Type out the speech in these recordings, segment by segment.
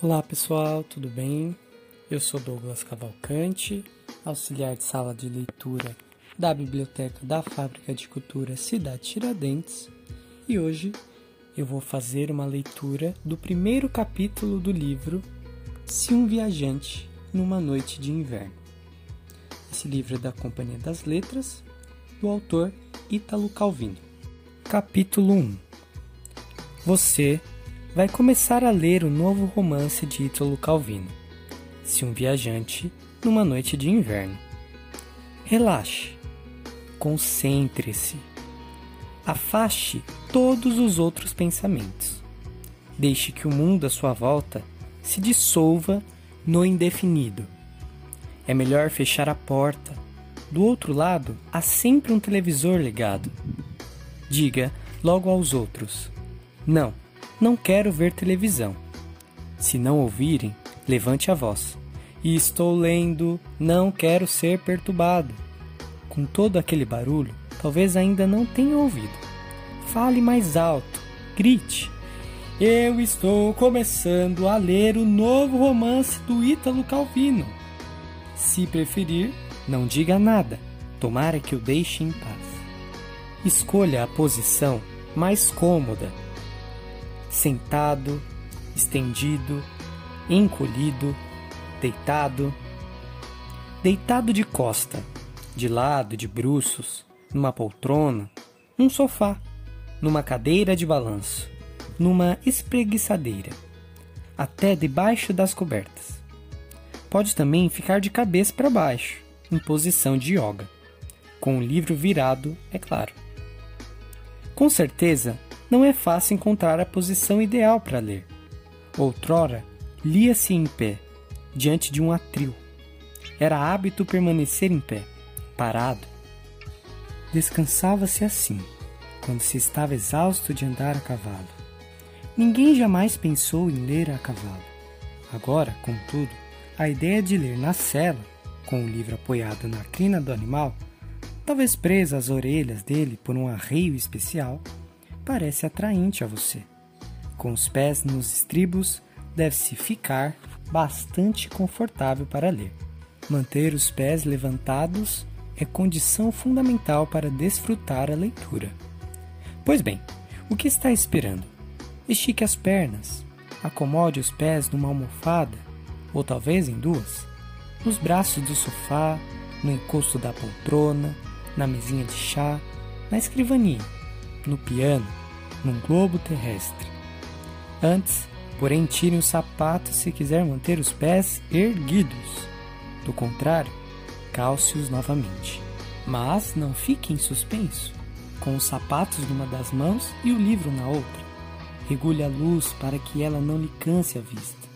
Olá pessoal, tudo bem? Eu sou Douglas Cavalcante, auxiliar de sala de leitura da Biblioteca da Fábrica de Cultura Cidade Tiradentes e hoje eu vou fazer uma leitura do primeiro capítulo do livro Se um Viajante numa Noite de Inverno. Esse livro é da Companhia das Letras, do autor Ítalo Calvino. Capítulo 1 Você vai começar a ler o novo romance de Ítalo Calvino, Se um Viajante numa Noite de Inverno. Relaxe, concentre-se, afaste todos os outros pensamentos. Deixe que o mundo à sua volta se dissolva no indefinido. É melhor fechar a porta. Do outro lado, há sempre um televisor ligado. Diga logo aos outros: Não, não quero ver televisão. Se não ouvirem, levante a voz. E estou lendo, não quero ser perturbado. Com todo aquele barulho, talvez ainda não tenha ouvido. Fale mais alto, grite. Eu estou começando a ler o novo romance do Ítalo Calvino. Se preferir, não diga nada, tomara que o deixe em paz. Escolha a posição mais cômoda sentado, estendido, encolhido, deitado. Deitado de costa, de lado, de bruços, numa poltrona, num sofá, numa cadeira de balanço, numa espreguiçadeira, até debaixo das cobertas. Pode também ficar de cabeça para baixo, em posição de yoga, com o livro virado, é claro. Com certeza, não é fácil encontrar a posição ideal para ler. Outrora, lia-se em pé, diante de um atril. Era hábito permanecer em pé, parado. Descansava-se assim, quando se estava exausto de andar a cavalo. Ninguém jamais pensou em ler a cavalo. Agora, contudo, a ideia de ler na cela, com o livro apoiado na crina do animal, talvez presa às orelhas dele por um arreio especial, parece atraente a você. Com os pés nos estribos, deve-se ficar bastante confortável para ler. Manter os pés levantados é condição fundamental para desfrutar a leitura. Pois bem, o que está esperando? Estique as pernas, acomode os pés numa almofada, ou talvez em duas, nos braços do sofá, no encosto da poltrona, na mesinha de chá, na escrivaninha, no piano, num globo terrestre. Antes, porém, tire os sapatos se quiser manter os pés erguidos. Do contrário, calce-os novamente. Mas não fique em suspenso, com os sapatos numa das mãos e o livro na outra. Regule a luz para que ela não lhe canse a vista.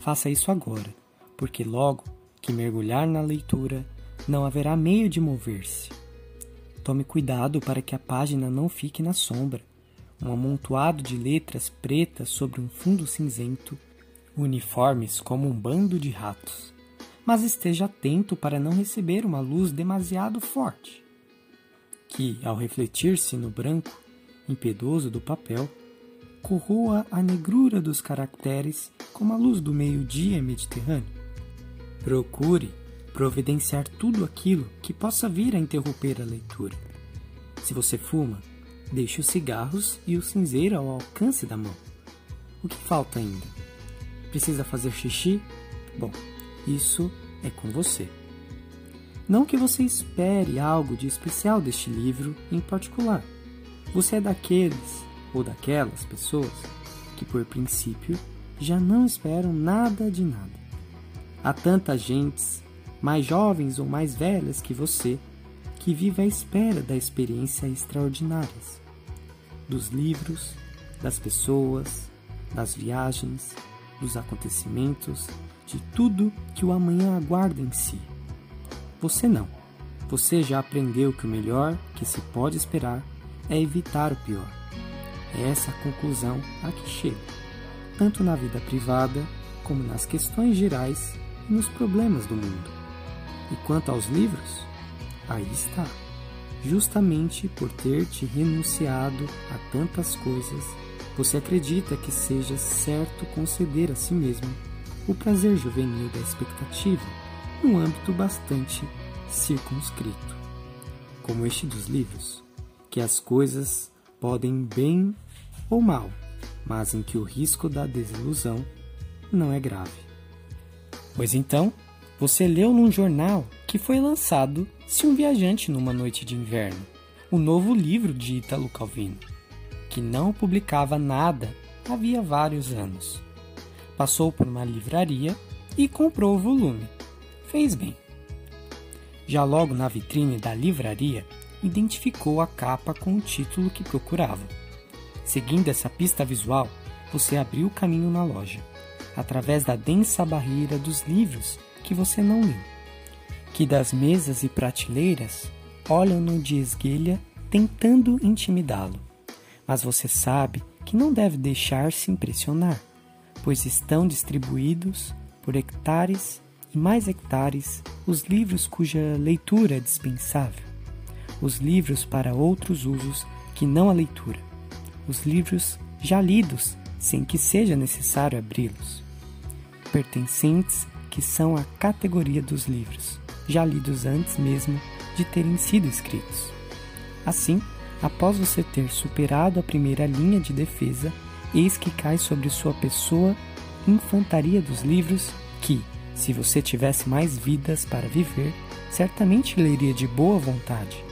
Faça isso agora, porque logo que mergulhar na leitura, não haverá meio de mover-se. Tome cuidado para que a página não fique na sombra um amontoado de letras pretas sobre um fundo cinzento, uniformes como um bando de ratos. Mas esteja atento para não receber uma luz demasiado forte, que, ao refletir-se no branco impedoso do papel, corroa a negrura dos caracteres como a luz do meio-dia mediterrâneo. Procure providenciar tudo aquilo que possa vir a interromper a leitura. Se você fuma, Deixe os cigarros e o cinzeiro ao alcance da mão. O que falta ainda? Precisa fazer xixi? Bom, isso é com você. Não que você espere algo de especial deste livro em particular. Você é daqueles ou daquelas pessoas que, por princípio, já não esperam nada de nada. Há tantas gentes, mais jovens ou mais velhas que você, que vive à espera da experiência extraordinárias, dos livros, das pessoas, das viagens, dos acontecimentos, de tudo que o amanhã aguarda em si. Você não. Você já aprendeu que o melhor que se pode esperar é evitar o pior. É essa a conclusão a que chega, tanto na vida privada como nas questões gerais e nos problemas do mundo. E quanto aos livros, aí está. Justamente por ter te renunciado a tantas coisas, você acredita que seja certo conceder a si mesmo o prazer juvenil da expectativa num âmbito bastante circunscrito, como este dos livros, que as coisas podem bem ou mal, mas em que o risco da desilusão não é grave. Pois então, você leu num jornal que foi lançado Se um Viajante numa Noite de Inverno, o novo livro de Italo Calvino, que não publicava nada havia vários anos. Passou por uma livraria e comprou o volume. Fez bem. Já logo na vitrine da livraria, identificou a capa com o título que procurava. Seguindo essa pista visual, você abriu o caminho na loja, através da densa barreira dos livros que você não leu, que das mesas e prateleiras olham-no de esguelha tentando intimidá-lo. Mas você sabe que não deve deixar-se impressionar, pois estão distribuídos por hectares e mais hectares os livros cuja leitura é dispensável, os livros para outros usos que não a leitura os livros já lidos sem que seja necessário abri-los, pertencentes que são a categoria dos livros, já lidos antes mesmo de terem sido escritos. Assim, após você ter superado a primeira linha de defesa, eis que cai sobre sua pessoa infantaria dos livros que, se você tivesse mais vidas para viver, certamente leria de boa vontade.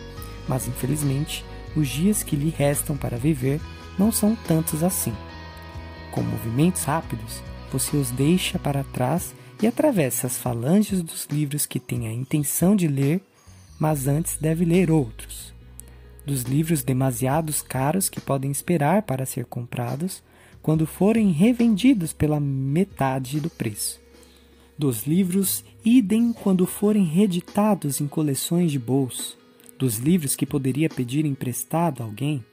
Mas infelizmente, os dias que lhe restam para viver não são tantos assim. Com movimentos rápidos, você os deixa para trás e atravessa as falanges dos livros que tem a intenção de ler, mas antes deve ler outros. Dos livros demasiados caros que podem esperar para ser comprados quando forem revendidos pela metade do preço. Dos livros idem quando forem reeditados em coleções de bolso. Dos livros que poderia pedir emprestado a alguém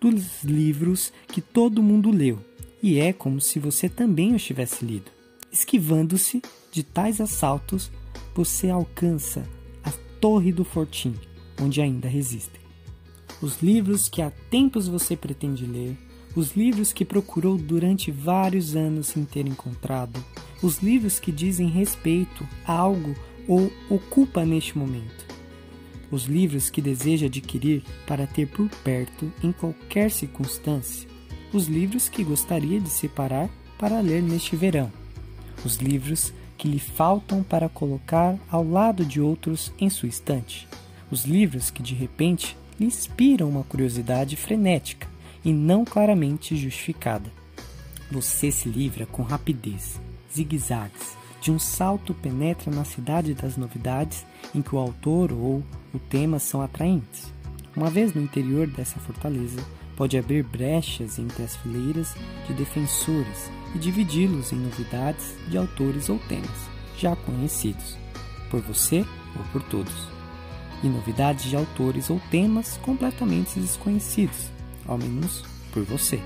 dos livros que todo mundo leu, e é como se você também os tivesse lido. Esquivando-se de tais assaltos, você alcança a Torre do Fortim, onde ainda resistem. Os livros que há tempos você pretende ler, os livros que procurou durante vários anos sem ter encontrado, os livros que dizem respeito a algo ou ocupa neste momento os livros que deseja adquirir para ter por perto em qualquer circunstância, os livros que gostaria de separar para ler neste verão, os livros que lhe faltam para colocar ao lado de outros em sua estante, os livros que de repente lhe inspiram uma curiosidade frenética e não claramente justificada. Você se livra com rapidez, zigue-zagues, de um salto penetra na cidade das novidades em que o autor ou o tema são atraentes. Uma vez no interior dessa fortaleza, pode abrir brechas entre as fileiras de defensores e dividi-los em novidades de autores ou temas já conhecidos, por você ou por todos, e novidades de autores ou temas completamente desconhecidos, ao menos por você,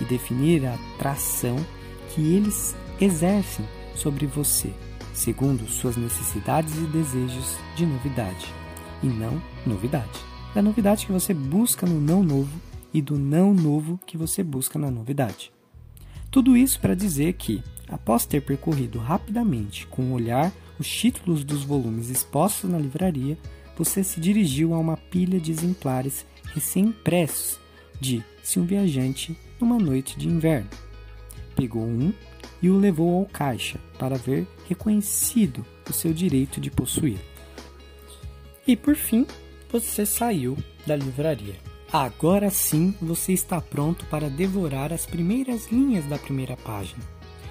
e definir a atração que eles exercem sobre você, segundo suas necessidades e desejos de novidade e não novidade. Da novidade que você busca no não novo e do não novo que você busca na novidade. Tudo isso para dizer que, após ter percorrido rapidamente com o olhar os títulos dos volumes expostos na livraria, você se dirigiu a uma pilha de exemplares recém-impressos de Se um Viajante numa Noite de Inverno. Pegou um e o levou ao caixa para ver reconhecido o seu direito de possuir. E por fim, você saiu da livraria. Agora sim você está pronto para devorar as primeiras linhas da primeira página.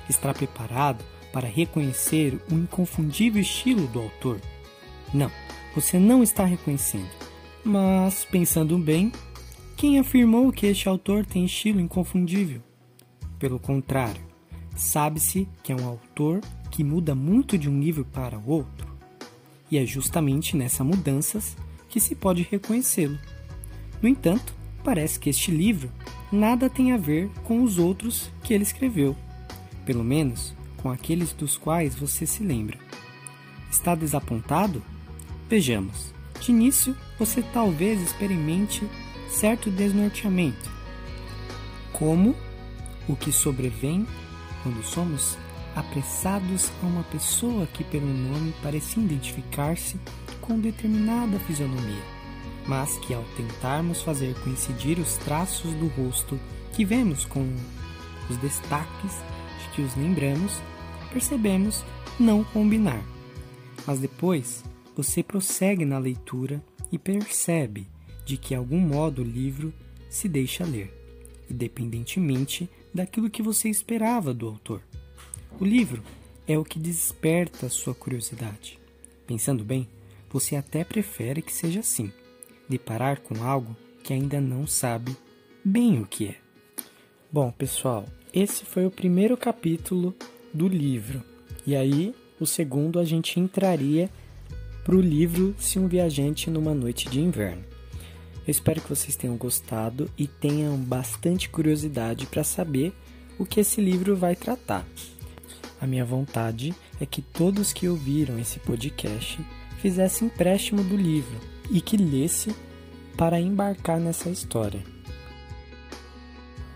Está preparado para reconhecer o inconfundível estilo do autor? Não, você não está reconhecendo. Mas, pensando bem, quem afirmou que este autor tem estilo inconfundível? Pelo contrário, sabe-se que é um autor que muda muito de um livro para o outro e é justamente nessas mudanças que se pode reconhecê-lo. No entanto, parece que este livro nada tem a ver com os outros que ele escreveu, pelo menos com aqueles dos quais você se lembra. Está desapontado? Vejamos. De início, você talvez experimente certo desnorteamento. Como o que sobrevém quando somos apressados a uma pessoa que, pelo nome, parecia identificar-se com determinada fisionomia, mas que, ao tentarmos fazer coincidir os traços do rosto que vemos com os destaques de que os lembramos, percebemos não combinar. Mas depois você prossegue na leitura e percebe de que, algum modo, o livro se deixa ler, independentemente daquilo que você esperava do autor. O livro é o que desperta sua curiosidade. Pensando bem, você até prefere que seja assim, deparar com algo que ainda não sabe bem o que é. Bom, pessoal, esse foi o primeiro capítulo do livro. E aí, o segundo a gente entraria para o livro Se um Viajante numa Noite de Inverno. Eu espero que vocês tenham gostado e tenham bastante curiosidade para saber o que esse livro vai tratar. A minha vontade é que todos que ouviram esse podcast fizessem empréstimo do livro e que lesse para embarcar nessa história.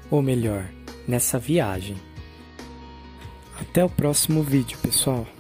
Ou melhor, nessa viagem. Até o próximo vídeo, pessoal!